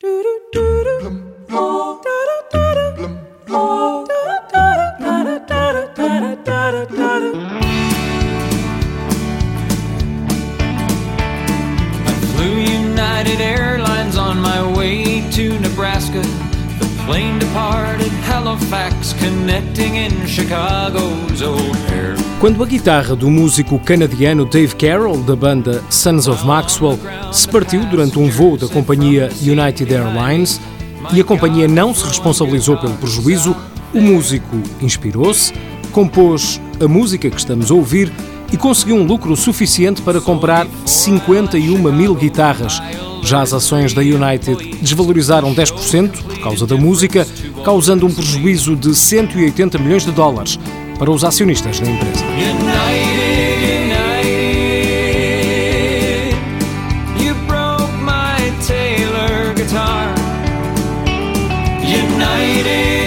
Flew United Airlines on my way to Nebraska. Quando a guitarra do músico canadiano Dave Carroll, da banda Sons of Maxwell, se partiu durante um voo da companhia United Airlines e a companhia não se responsabilizou pelo prejuízo, o músico inspirou-se, compôs a música que estamos a ouvir e conseguiu um lucro suficiente para comprar 51 mil guitarras. Já as ações da United desvalorizaram 10% por causa da música, causando um prejuízo de 180 milhões de dólares para os acionistas da empresa. United,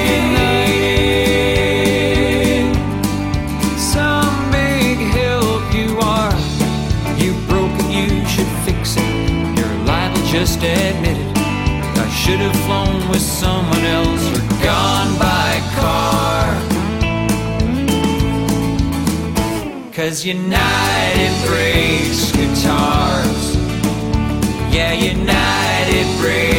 just admit it. I should have flown with someone else or gone by car. Cause United breaks guitars. Yeah, United breaks.